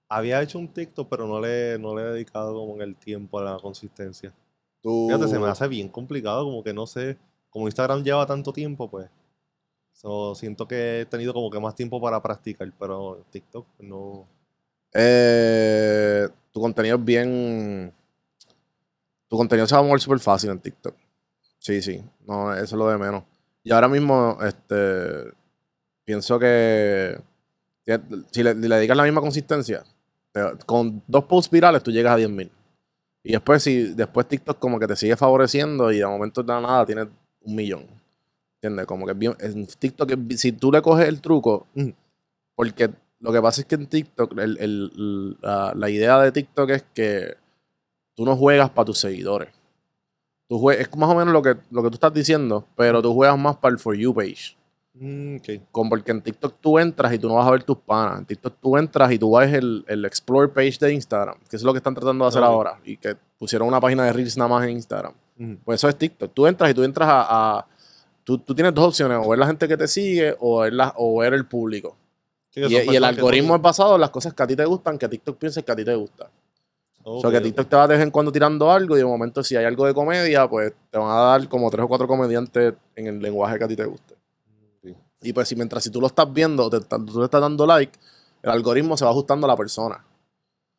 había hecho un TikTok, pero no le, no le he dedicado como en el tiempo a la consistencia. Tú... Fíjate, se me hace bien complicado, como que no sé, como Instagram lleva tanto tiempo, pues. so, siento que he tenido como que más tiempo para practicar, pero TikTok no. Eh, tu contenido es bien. Tu contenido se va a mover súper fácil en TikTok. Sí, sí. No, eso es lo de menos. Y ahora mismo, este. Pienso que. Si le, le dedicas la misma consistencia, te- con dos posts virales tú llegas a 10.000. Y después, si después TikTok como que te sigue favoreciendo y de momento de nada tienes un millón. ¿Entiendes? Como que es bien. En TikTok, si tú le coges el truco, Mm. porque lo que pasa es que en TikTok, el- el- la, la idea de TikTok es que tú no juegas para tus seguidores. Tú jue- es más o menos lo que, lo que tú estás diciendo, pero tú juegas más para el For You page. Mm, ok. Como porque en TikTok tú entras y tú no vas a ver tus panas. En TikTok tú entras y tú ves el, el Explore page de Instagram, que es lo que están tratando de hacer Ok. ahora. Y que pusieron una página de Reels nada más en Instagram. Pues eso es TikTok. Tú entras y tú entras a. a- tú, tú tienes dos opciones: o ver la gente que te sigue o ver, la- o ver el público. Sí, Y, el algoritmo es basado en las cosas que a ti te gustan, que TikTok piensa que a ti te gusta. O sea, que ok. TikTok te va de vez en cuando tirando algo y de momento si hay algo de comedia, pues te van a dar como tres o cuatro comediantes en el lenguaje que a ti te guste. Sí. Y pues si mientras si tú lo estás viendo, te, tú le estás dando like, el algoritmo se va ajustando a la persona.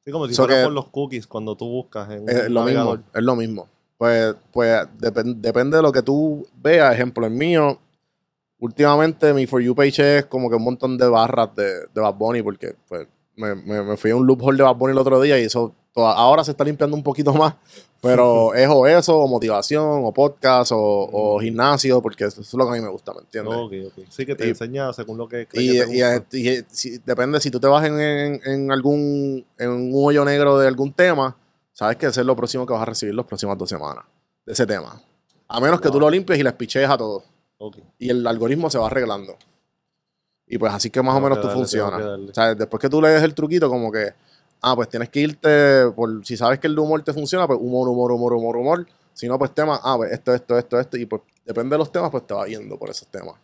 Sí, como si So fuera que- por los cookies cuando tú buscas en un Es lo mismo, es lo mismo. Pues, pues depen- depende de lo que tú veas. Ejemplo, el mío, últimamente mi For You page es como que un montón de barras de, de Bad Bunny porque pues, me, me- me fui a un loophole de Bad Bunny el otro día y eso toda- ahora se está limpiando un poquito más. Pero es o eso, o motivación, o podcast, o, o gimnasio, porque eso es lo que a mí me gusta, ¿me entiendes? Ok, ok. Sí, que te Y- enseña según lo que Y, que te y- si- depende, si tú te vas en, en- en algún en un hoyo negro de algún tema, sabes que ese es lo próximo que vas a recibir las próximas dos semanas de ese tema. A menos que tú lo limpies y les pichees a todos. Y el algoritmo se va arreglando. Y pues así que más o menos tú darle, tengo funciona. que darle. O sea, después que tú le des el truquito, como que, ah, pues tienes que irte por, si sabes que el humor te funciona, pues humor, humor, humor, humor, humor. Si no, pues temas, ah, pues esto, esto, esto, esto. Y pues depende de los temas, pues te va yendo por esos temas.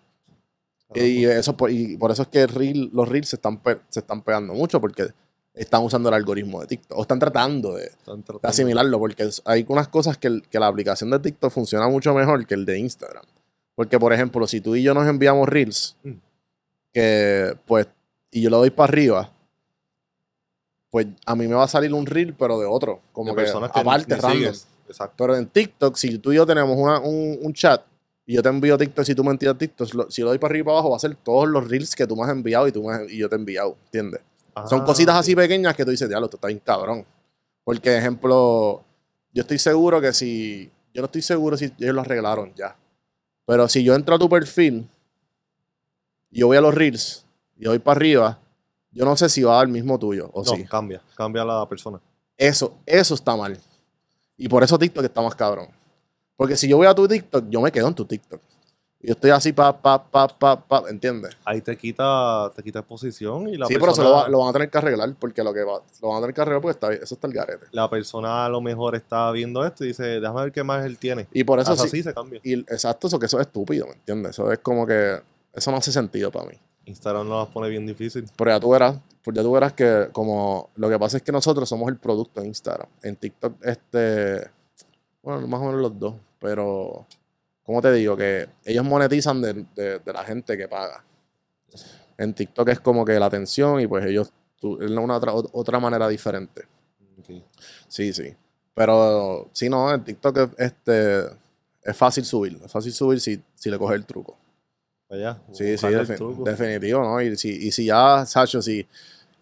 Y eso por, y por eso es que reel- los reels se están, se están pegando mucho porque están usando el algoritmo de TikTok o están tratando de, Están de tratando- asimilarlo porque hay unas cosas que, el- que la aplicación de TikTok funciona mucho mejor que el de Instagram. Porque, por ejemplo, si tú y yo nos enviamos reels, Mm. que pues, y yo lo doy para arriba, pues a mí me va a salir un reel, pero de otro, como de que personas que aparte, ni. Exacto. Pero en TikTok, si tú y yo tenemos una- un, un chat y yo te envío TikTok, si tú me envías TikTok, lo- si lo doy para arriba y para abajo, va a ser todos los reels que tú me has enviado y, tú me has- y yo te he enviado, ¿entiendes? Son Ah, cositas así pequeñas que tú dices, diablo, esto está bien cabrón. Porque, ejemplo, yo estoy seguro que si. Yo no estoy seguro si ellos lo arreglaron ya. Pero si yo entro a tu perfil y yo voy a los reels y doy para arriba, yo no sé si va al mismo tuyo o no, sí. cambia, cambia la persona. Eso, eso está mal. Y por eso TikTok está más cabrón. Porque si yo voy a tu TikTok, yo me quedo en tu TikTok. Y yo estoy así, pa, pa, pa, pa, pa, ¿entiendes? Ahí te quita, te quita exposición y la sí, pero eso lo, va- lo van a tener que arreglar, porque lo que va, lo van a tener que arreglar porque está, eso está el garete. la persona a lo mejor está viendo esto y dice, déjame ver qué más él tiene. Y por eso Hasta sí, así se cambia. y exacto, eso que eso es estúpido, ¿me entiendes? Eso es como que, eso no hace sentido para mí. Instagram nos las pone bien difícil. Pero ya tú verás, pues ya tú verás que como lo que pasa es que nosotros somos el producto de Instagram. En TikTok, este, bueno, más o menos los dos, pero, ¿cómo te digo? Que ellos monetizan de, de- de la gente que paga. En TikTok es como que la atención y pues ellos, tú, es una otra, otra manera diferente. Sí, sí. Pero si no, en TikTok es, este, es fácil subir. Es fácil subir si, si le coges el truco. Allá. Sí, sí, el truco. definitivo, ¿no? Y si, y si ya, Sacho, si.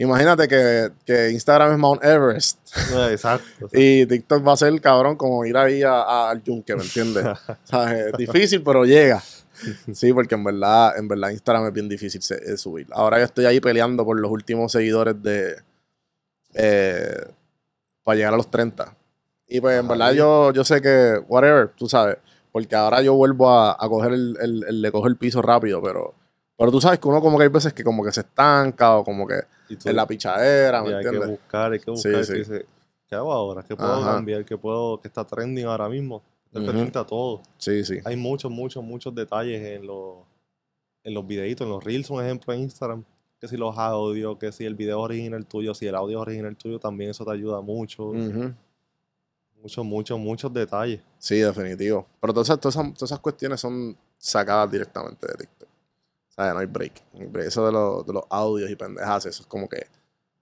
Imagínate que, que Instagram es Mount Everest Eh, Exacto. y TikTok va a ser cabrón como ir ahí a- a- al yunque, ¿me entiendes? ¿Sabes? Es difícil, pero llega. Sí, porque en verdad, en verdad Instagram es bien difícil se- eh, subir. Ahora yo estoy ahí peleando por los últimos seguidores de. eh, para llegar a los 30. Y pues en verdad yo, yo sé que, whatever, tú sabes. Porque ahora yo vuelvo a, a coger el, el- el- le cojo el piso rápido, pero. Pero tú sabes que uno como que hay veces que como que se estanca o como que en la pichadera, ¿me y hay que entiendes? buscar, hay que Sí, buscar. sí. tú dices, ¿Qué hago ahora? ¿Qué puedo Ajá. cambiar? ¿Qué puedo, que está trending ahora mismo? Ujú. pendiente a todo. Sí, sí. Hay muchos, muchos, muchos detalles en los, en los videitos, en los reels, un ejemplo en Instagram. Que si los audios, que si el video original tuyo, si el audio original tuyo, también eso te ayuda mucho. Muchos, muchos, muchos detalles. Sí, definitivo. Pero todas esas, todas, esas, todas esas cuestiones son sacadas directamente de TikTok. Sea, no hay break. Eso de, los- de los audios y pendejas, eso es como que.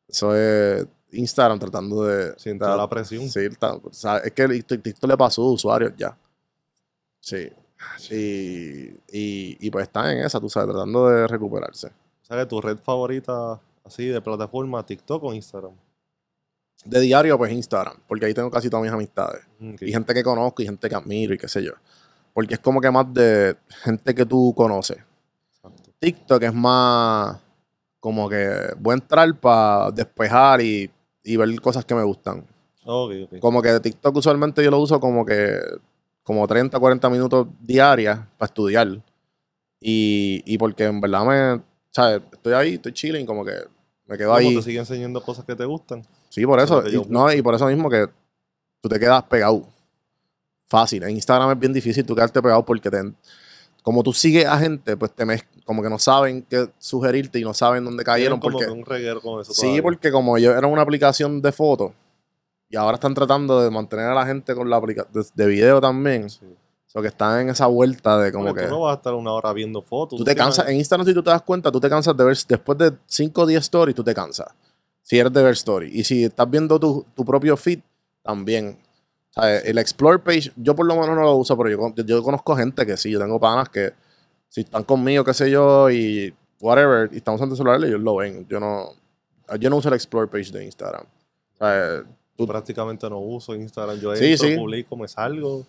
Eso es Instagram tratando de. Sin toda la presión. Sí, está- o sea, es que TikTok, le pasó a usuarios ya. Sí. Y, y, y pues está en esa, tú sabes, tratando de recuperarse. O sea que tu red favorita, así de plataforma, TikTok o Instagram. De diario, pues Instagram, porque ahí tengo casi todas mis amistades. Ok. Y gente que conozco y gente que admiro y qué sé yo. Porque es como que más de gente que tú conoces. TikTok es más como que voy a entrar para despejar y, y ver cosas que me gustan. Ok, ok. Como que TikTok usualmente yo lo uso como que como 30, 40 minutos diarias para estudiar. Y, y porque en verdad me, ¿sabes? Estoy ahí, estoy chilling, como que me quedo ¿Cómo ahí. te sigue enseñando cosas que te gustan? Sí, por eso. Y, no, y por eso mismo que tú te quedas pegado. Fácil. En Instagram es bien difícil tú quedarte pegado porque te, como tú sigues a gente, pues te mez- como que no saben qué sugerirte y no saben dónde cayeron. Como Porque, que un reguero con eso sí, todavía. porque como ellos eran una aplicación de fotos y ahora están tratando de mantener a la gente con la aplicación de, de video también. Sí. O sea, que están en esa vuelta de como que... tú no vas a estar una hora viendo fotos. Tú te tienes- cansas, en Instagram si tú te das cuenta, tú te cansas de ver, después de 5 o 10 stories, tú te cansas. Si eres de ver stories. Y si estás viendo tu, tu propio feed, también. El explore page, yo por lo menos no lo uso, pero yo, yo conozco gente que sí, yo tengo panas que si están conmigo, qué sé yo, y whatever, y estamos ante el celular, ellos lo ven. Yo no, yo no uso el explore page de Instagram. Tú, prácticamente no uso Instagram. Yo Sí, entro, sí. publico, me salgo.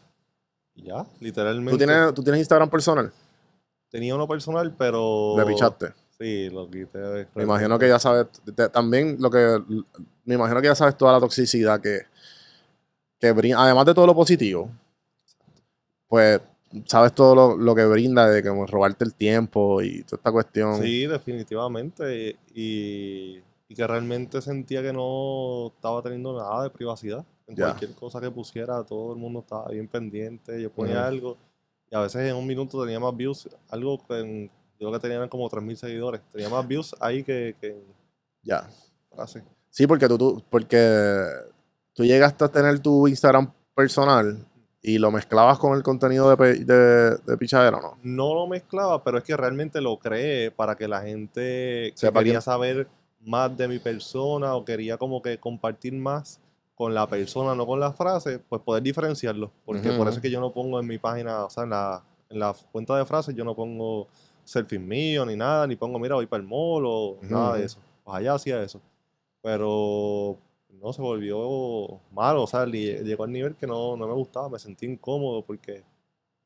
Y ya, literalmente. ¿tú, tienes, tú tienes Instagram personal, Tenía uno personal, pero. le pichaste. Sí, lo quité. Me imagino que ya sabes, te- también lo que, me imagino que ya sabes toda la toxicidad que, que brinda, además de todo lo positivo, pues sabes todo lo, lo que brinda de como robarte el tiempo y toda esta cuestión. Sí, definitivamente. Y, y que realmente sentía que no estaba teniendo nada de privacidad. En cualquier cosa que pusiera, todo el mundo estaba bien pendiente. Yo ponía algo y a veces en un minuto tenía más views. Algo que en- yo que tenía eran como 3.000 seguidores. Tenía más views ahí que, que Ya. Sí, porque tú, tú, porque tú llegaste a tener tu Instagram personal y lo mezclabas con el contenido de, de, de pichadera, ¿no? No lo mezclaba, pero es que realmente lo creé para que la gente que quería saber más de mi persona o quería como que compartir más con la persona, no con la frase, pues poder diferenciarlo. Porque por eso es que yo no pongo en mi página, o sea, en la, en la cuenta de frases, yo no pongo selfies mío ni nada, ni pongo, mira, voy para el mall o nada de eso. Pues allá hacía eso. Pero no se volvió malo, o sea, llegó al nivel que no, no me gustaba, me sentí incómodo porque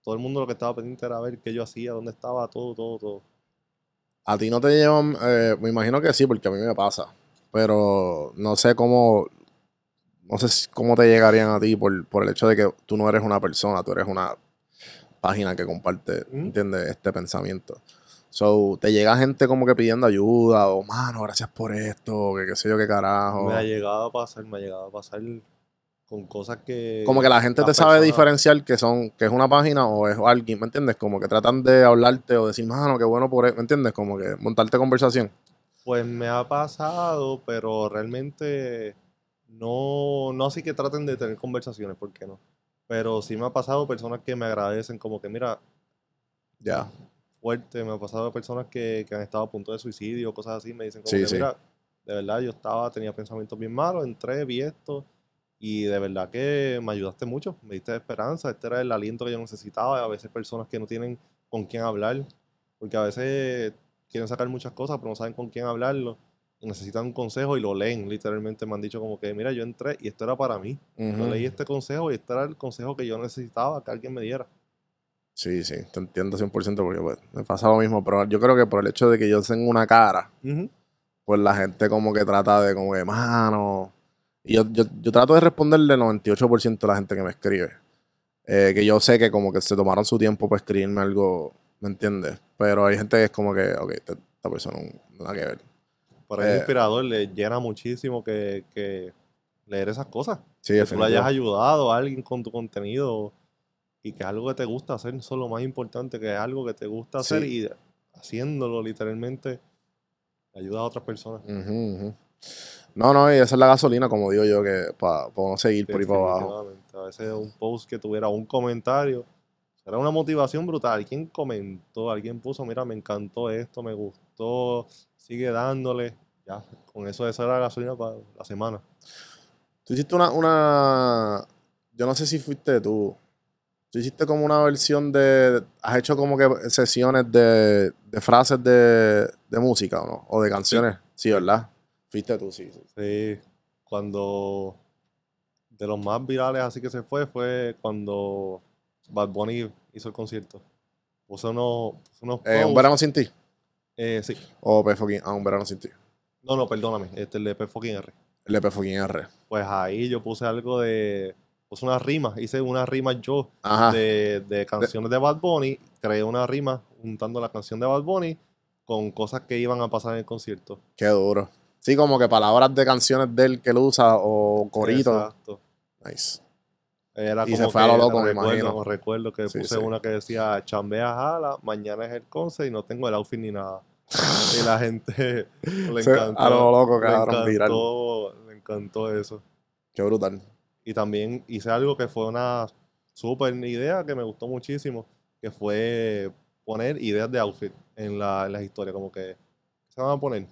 todo el mundo lo que estaba pendiente era ver qué yo hacía, dónde estaba, todo, todo, todo. A ti no te llevan, eh, me imagino que sí, porque a mí me pasa. Pero no sé cómo, no sé cómo te llegarían a ti por, por el hecho de que tú no eres una persona, tú eres una página que comparte, Mm. ¿entiendes? Este pensamiento. So, te llega gente como que pidiendo ayuda, o mano, gracias por esto, que qué sé yo qué carajo. Me ha llegado a pasar, me ha llegado a pasar con cosas que... Como que la gente te las sabe diferenciar que son, que es una página o es alguien, ¿me entiendes? Como que tratan de hablarte o decir, mano, qué bueno por eso, ¿me entiendes? Como que montarte conversación. Pues me ha pasado, pero realmente no, no así que traten de tener conversaciones, ¿por qué no? Pero sí me ha pasado personas que me agradecen, como que mira, Ya. Fuerte, me ha pasado personas que, que han estado a punto de suicidio, cosas así, me dicen como Sí, que mira, de verdad yo estaba, tenía pensamientos bien malos, entré, vi esto, y de verdad que me ayudaste mucho, me diste esperanza, este era el aliento que yo necesitaba, a veces personas que no tienen con quién hablar, porque a veces quieren sacar muchas cosas, pero no saben con quién hablarlo, y necesitan un consejo y lo leen, literalmente me han dicho como que, mira, yo entré y esto era para mí, yo leí este consejo y este era el consejo que yo necesitaba que alguien me diera. Sí, sí, te entiendo 100% porque pues, me pasa lo mismo, pero yo creo que por el hecho de que yo tengo una cara, pues la gente como que trata de como que, mano, y yo, yo, yo trato de responderle el 98% de la gente que me escribe. Eh, que yo sé que como que se tomaron su tiempo para escribirme algo, ¿me entiendes? Pero hay gente que es como que, ok, esta, esta persona no nada que ver. Pero es Eh, inspirador, le llena muchísimo que, que leer esas cosas. Sí, que tú le hayas ayudado a alguien con tu contenido y que algo que te gusta hacer, es lo más importante, que es algo que te gusta hacer Sí. y haciéndolo literalmente ayuda a otras personas. No, no, y esa es la gasolina, como digo yo, que para no seguir por ahí para abajo. A veces un post que tuviera un comentario era una motivación brutal. Alguien comentó, alguien puso, mira, me encantó esto, me gustó, sigue dándole. Ya, con eso esa era la gasolina para la semana. Tú hiciste una, una, yo no sé si fuiste tú, tú hiciste como una versión de, has hecho como que sesiones de, de frases de, de música, ¿o no? O de canciones, sí, ¿verdad? Fuiste tú, sí, sí. Sí, cuando de los más virales así que se fue fue cuando Bad Bunny hizo el concierto. Puso unos, unos Eh, ¿Un verano sin ti? eh, sí, O P ah, un verano sin ti. no, no, perdóname, este el de P R. El de P R. Pues ahí yo puse algo de, puse unas rimas, hice unas rimas yo de, de canciones de Bad Bunny, creé una rima juntando la canción de Bad Bunny con cosas que iban a pasar en el concierto. Qué duro. Sí, como que palabras de canciones de él que él usa o coritos. Exacto. Nice. Era Y se fue a lo loco, me recuerdo, imagino. recuerdo que Sí, puse sí. una que decía, chambea jala, mañana es el conce y no tengo el outfit ni nada. y la gente le encantó. a lo loco, le cabrón, viral. encantó, le encantó eso. Qué brutal. Y también hice algo que fue una súper idea que me gustó muchísimo, que fue poner ideas de outfit en, la, en las historias, como que ¿qué se van a poner.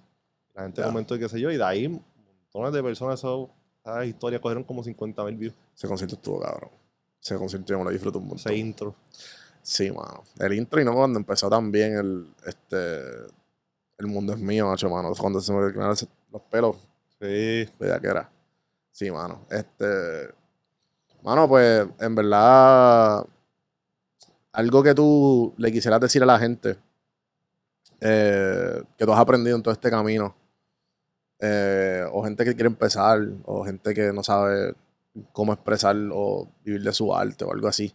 La gente Ya. comentó y qué sé yo, y de ahí montones de personas, eso, esas historias cogieron como 50 mil views, Ese concierto estuvo cabrón. Ese concierto yo me lo disfruto un montón. ese intro. Sí, mano. El intro y no cuando empezó también el, este, el mundo es mío, macho, mano. Cuando se me ese- los pelos, Sí, veía que era. Sí, mano. Este, mano, pues, en verdad, algo que tú le quisieras decir a la gente, eh, que tú has aprendido en todo este camino, eh, o gente que quiere empezar, o gente que no sabe cómo expresar o vivir de su arte o algo así,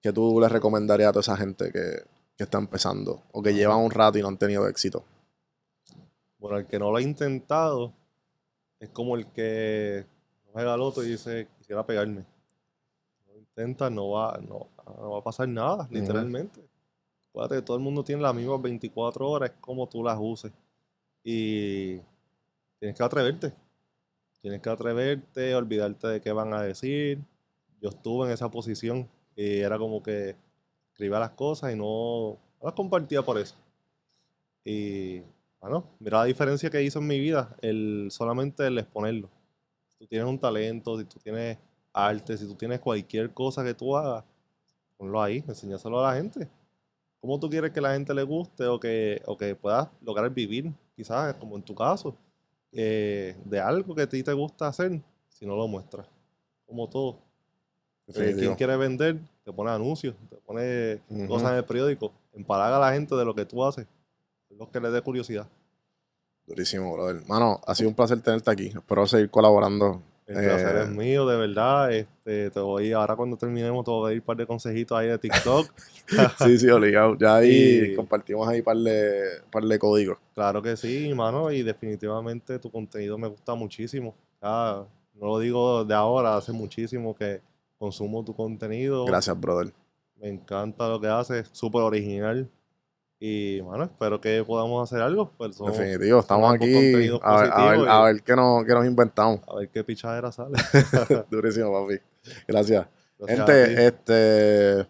que tú le recomendarías a toda esa gente que, que está empezando o que llevan un rato y no han tenido éxito? Bueno, el que no lo ha intentado es como el que juega al otro y dice, quisiera pegarme. No intenta, no va, no, no va a pasar nada, literalmente. Acuérdate que todo el mundo tiene las mismas 24 horas, es como tú las uses. Y tienes que atreverte. Tienes que atreverte, olvidarte de qué van a decir. Yo estuve en esa posición y era como que escribía las cosas y no, no las compartía por eso. Y bueno, mira la diferencia que hizo en mi vida, el solamente el exponerlo. Si tú tienes un talento, si tú tienes arte, si tú tienes cualquier cosa que tú hagas, ponlo ahí, enséñaselo a la gente. ¿Cómo tú quieres que la gente le guste o que, o que puedas lograr vivir, quizás como en tu caso, eh, de algo que a ti te gusta hacer, si no lo muestras? Como todo. Eh, Definitivo. ¿Quién quiere vender? Te pone anuncios, te pone cosas en el periódico. Empalaga a la gente de lo que tú haces. Lo que les dé curiosidad. Durísimo, brother. Mano, ha sido un placer tenerte aquí. Espero seguir colaborando. El placer Eh, es mío, de verdad. Este, te voy, ahora cuando terminemos, te voy a dar un par de consejitos ahí de TikTok. Sí, sí, obligado. Ya ahí Y- compartimos ahí par de, par de códigos. Claro que sí, mano, y definitivamente tu contenido me gusta muchísimo. Ya, no lo digo de ahora, hace muchísimo que consumo tu contenido. Gracias, brother. Me encanta lo que haces, súper original. Y, mano, espero que podamos hacer algo. Pues, somos- Definitivo, estamos aquí a ver, a ver, a qué, nos, qué nos inventamos. a ver qué pichadera sale. Durísimo, papi. Gracias. Gente, este.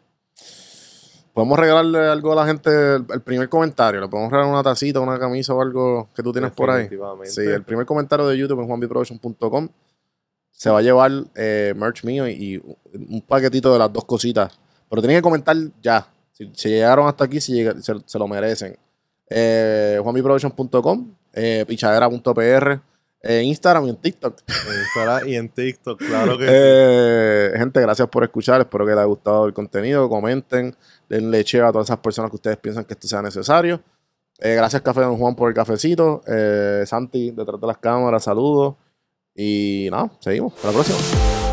Podemos regalarle algo a la gente, el, el primer comentario. Le podemos regalar una tacita, una camisa o algo que tú tienes por ahí. Sí, el primer comentario de YouTube en juanbiproduction.com se va a llevar eh, merch mío y, y un paquetito de las dos cositas. Pero tienen que comentar ya. Si, si llegaron hasta aquí, si se, se lo merecen. Eh, eh, pichadera.pr, en Instagram y en TikTok. En Instagram y en TikTok, claro que sí. Eh, gente, gracias por escuchar. Espero que les haya gustado el contenido. Comenten, denle che a todas esas personas que ustedes piensan que esto sea necesario. Eh, gracias, Café Don Juan, por el cafecito. Eh, Santi, detrás de las cámaras, saludos. Y nada, seguimos. Hasta la próxima.